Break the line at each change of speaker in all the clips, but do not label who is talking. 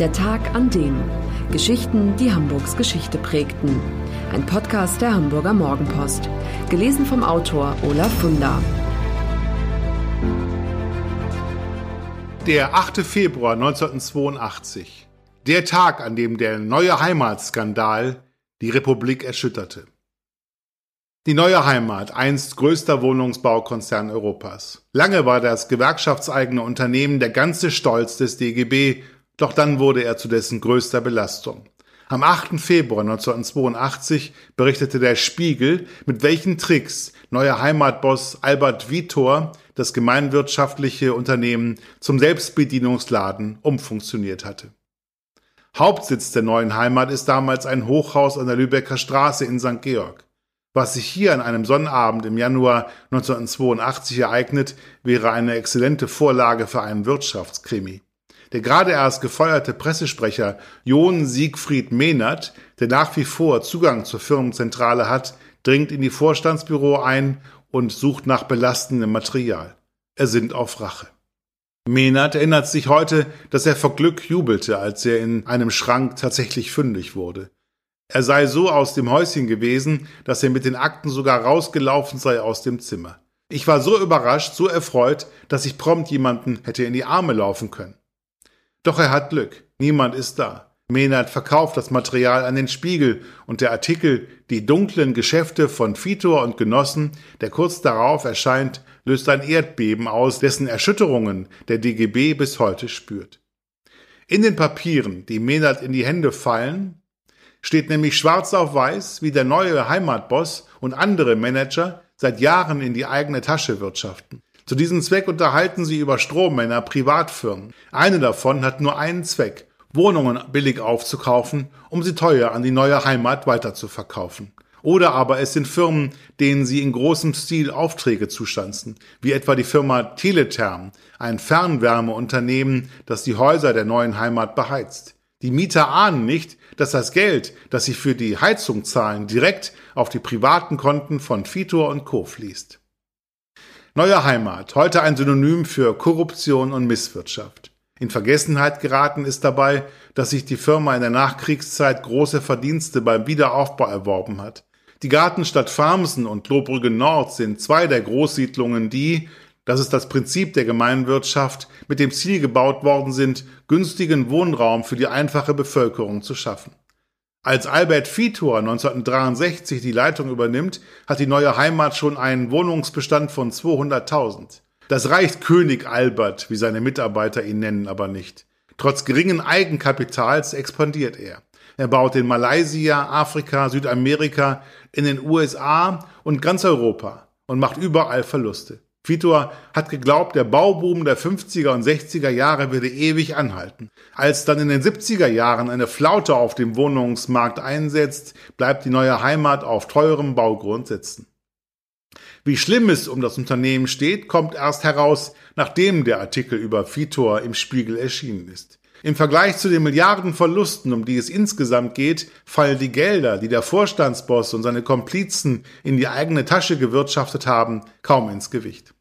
Der Tag an dem. Geschichten, die Hamburgs Geschichte prägten. Ein Podcast der Hamburger Morgenpost. Gelesen vom Autor Olaf Funder.
Der 8. Februar 1982. Der Tag, an dem der neue Heimatskandal die Republik erschütterte. Die neue Heimat, einst größter Wohnungsbaukonzern Europas. Lange war das gewerkschaftseigene Unternehmen der ganze Stolz des DGB, doch dann wurde er zu dessen größter Belastung. Am 8. Februar 1982 berichtete der Spiegel, mit welchen Tricks neuer Heimatboss Albert Vitor das gemeinwirtschaftliche Unternehmen zum Selbstbedienungsladen umfunktioniert hatte. Hauptsitz der neuen Heimat ist damals ein Hochhaus an der Lübecker Straße in St. Georg. Was sich hier an einem Sonnabend im Januar 1982 ereignet, wäre eine exzellente Vorlage für einen Wirtschaftskrimi. Der gerade erst gefeuerte Pressesprecher John Siegfried Mehnert, der nach wie vor Zugang zur Firmenzentrale hat, dringt in die Vorstandsbüro ein und sucht nach belastendem Material. Er sinnt auf Rache. Mehnert erinnert sich heute, dass er vor Glück jubelte, als er in einem Schrank tatsächlich fündig wurde. Er sei so aus dem Häuschen gewesen, dass er mit den Akten sogar rausgelaufen sei aus dem Zimmer. Ich war so überrascht, so erfreut, dass ich prompt jemanden hätte in die Arme laufen können. Doch er hat Glück. Niemand ist da. Mehnert verkauft das Material an den Spiegel und der Artikel Die dunklen Geschäfte von Vitor und Genossen, der kurz darauf erscheint, löst ein Erdbeben aus, dessen Erschütterungen der DGB bis heute spürt. In den Papieren, die Mehnert in die Hände fallen, steht nämlich schwarz auf weiß, wie der neue Heimatboss und andere Manager seit Jahren in die eigene Tasche wirtschaften. Zu diesem Zweck unterhalten sie über Strommänner Privatfirmen. Eine davon hat nur einen Zweck, Wohnungen billig aufzukaufen, um sie teuer an die neue Heimat weiterzuverkaufen. Oder aber es sind Firmen, denen sie in großem Stil Aufträge zustanzen, wie etwa die Firma Teletherm, ein Fernwärmeunternehmen, das die Häuser der neuen Heimat beheizt. Die Mieter ahnen nicht, dass das Geld, das sie für die Heizung zahlen, direkt auf die privaten Konten von Fitor und Co. fließt. Neue Heimat, heute ein Synonym für Korruption und Misswirtschaft. In Vergessenheit geraten ist dabei, dass sich die Firma in der Nachkriegszeit große Verdienste beim Wiederaufbau erworben hat. Die Gartenstadt Farmsen und Lohbrügge Nord sind zwei der Großsiedlungen, die, das ist das Prinzip der Gemeinwirtschaft, mit dem Ziel gebaut worden sind, günstigen Wohnraum für die einfache Bevölkerung zu schaffen. Als Albert Vitor 1963 die Leitung übernimmt, hat die neue Heimat schon einen Wohnungsbestand von 200.000. Das reicht König Albert, wie seine Mitarbeiter ihn nennen, aber nicht. Trotz geringen Eigenkapitals expandiert er. Er baut in Malaysia, Afrika, Südamerika, in den USA und ganz Europa und macht überall Verluste. Vitor hat geglaubt, der Bauboom der 50er und 60er Jahre würde ewig anhalten. Als dann in den 70er Jahren eine Flaute auf dem Wohnungsmarkt einsetzt, bleibt die neue Heimat auf teurem Baugrund sitzen. Wie schlimm es um das Unternehmen steht, kommt erst heraus, nachdem der Artikel über Vitor im Spiegel erschienen ist. Im Vergleich zu den Milliardenverlusten, um die es insgesamt geht, fallen die Gelder, die der Vorstandsboss und seine Komplizen in die eigene Tasche gewirtschaftet haben, kaum ins Gewicht.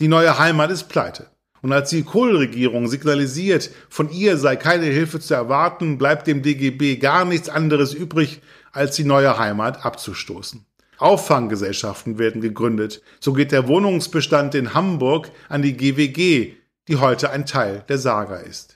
Die neue Heimat ist pleite. Und als die Kohl-Regierung signalisiert, von ihr sei keine Hilfe zu erwarten, bleibt dem DGB gar nichts anderes übrig, als die neue Heimat abzustoßen. Auffanggesellschaften werden gegründet. So geht der Wohnungsbestand in Hamburg an die GWG, die heute ein Teil der Saga ist.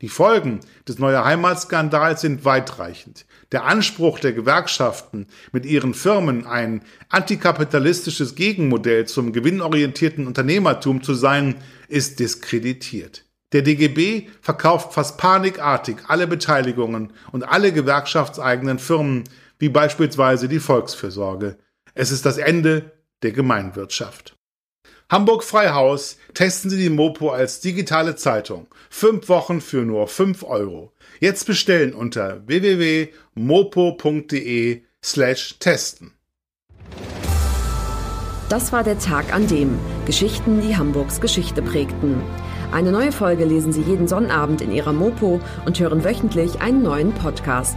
Die Folgen des Neue Heimatskandals sind weitreichend. Der Anspruch der Gewerkschaften, mit ihren Firmen ein antikapitalistisches Gegenmodell zum gewinnorientierten Unternehmertum zu sein, ist diskreditiert. Der DGB verkauft fast panikartig alle Beteiligungen und alle gewerkschaftseigenen Firmen, wie beispielsweise die Volksfürsorge. Es ist das Ende der Gemeinwirtschaft. Hamburg Freihaus testen Sie die Mopo als digitale Zeitung. Fünf Wochen für nur fünf Euro. Jetzt bestellen unter www.mopo.de slash testen.
Das war der Tag an dem Geschichten, die Hamburgs Geschichte prägten. Eine neue Folge lesen Sie jeden Sonnabend in Ihrer Mopo und hören wöchentlich einen neuen Podcast.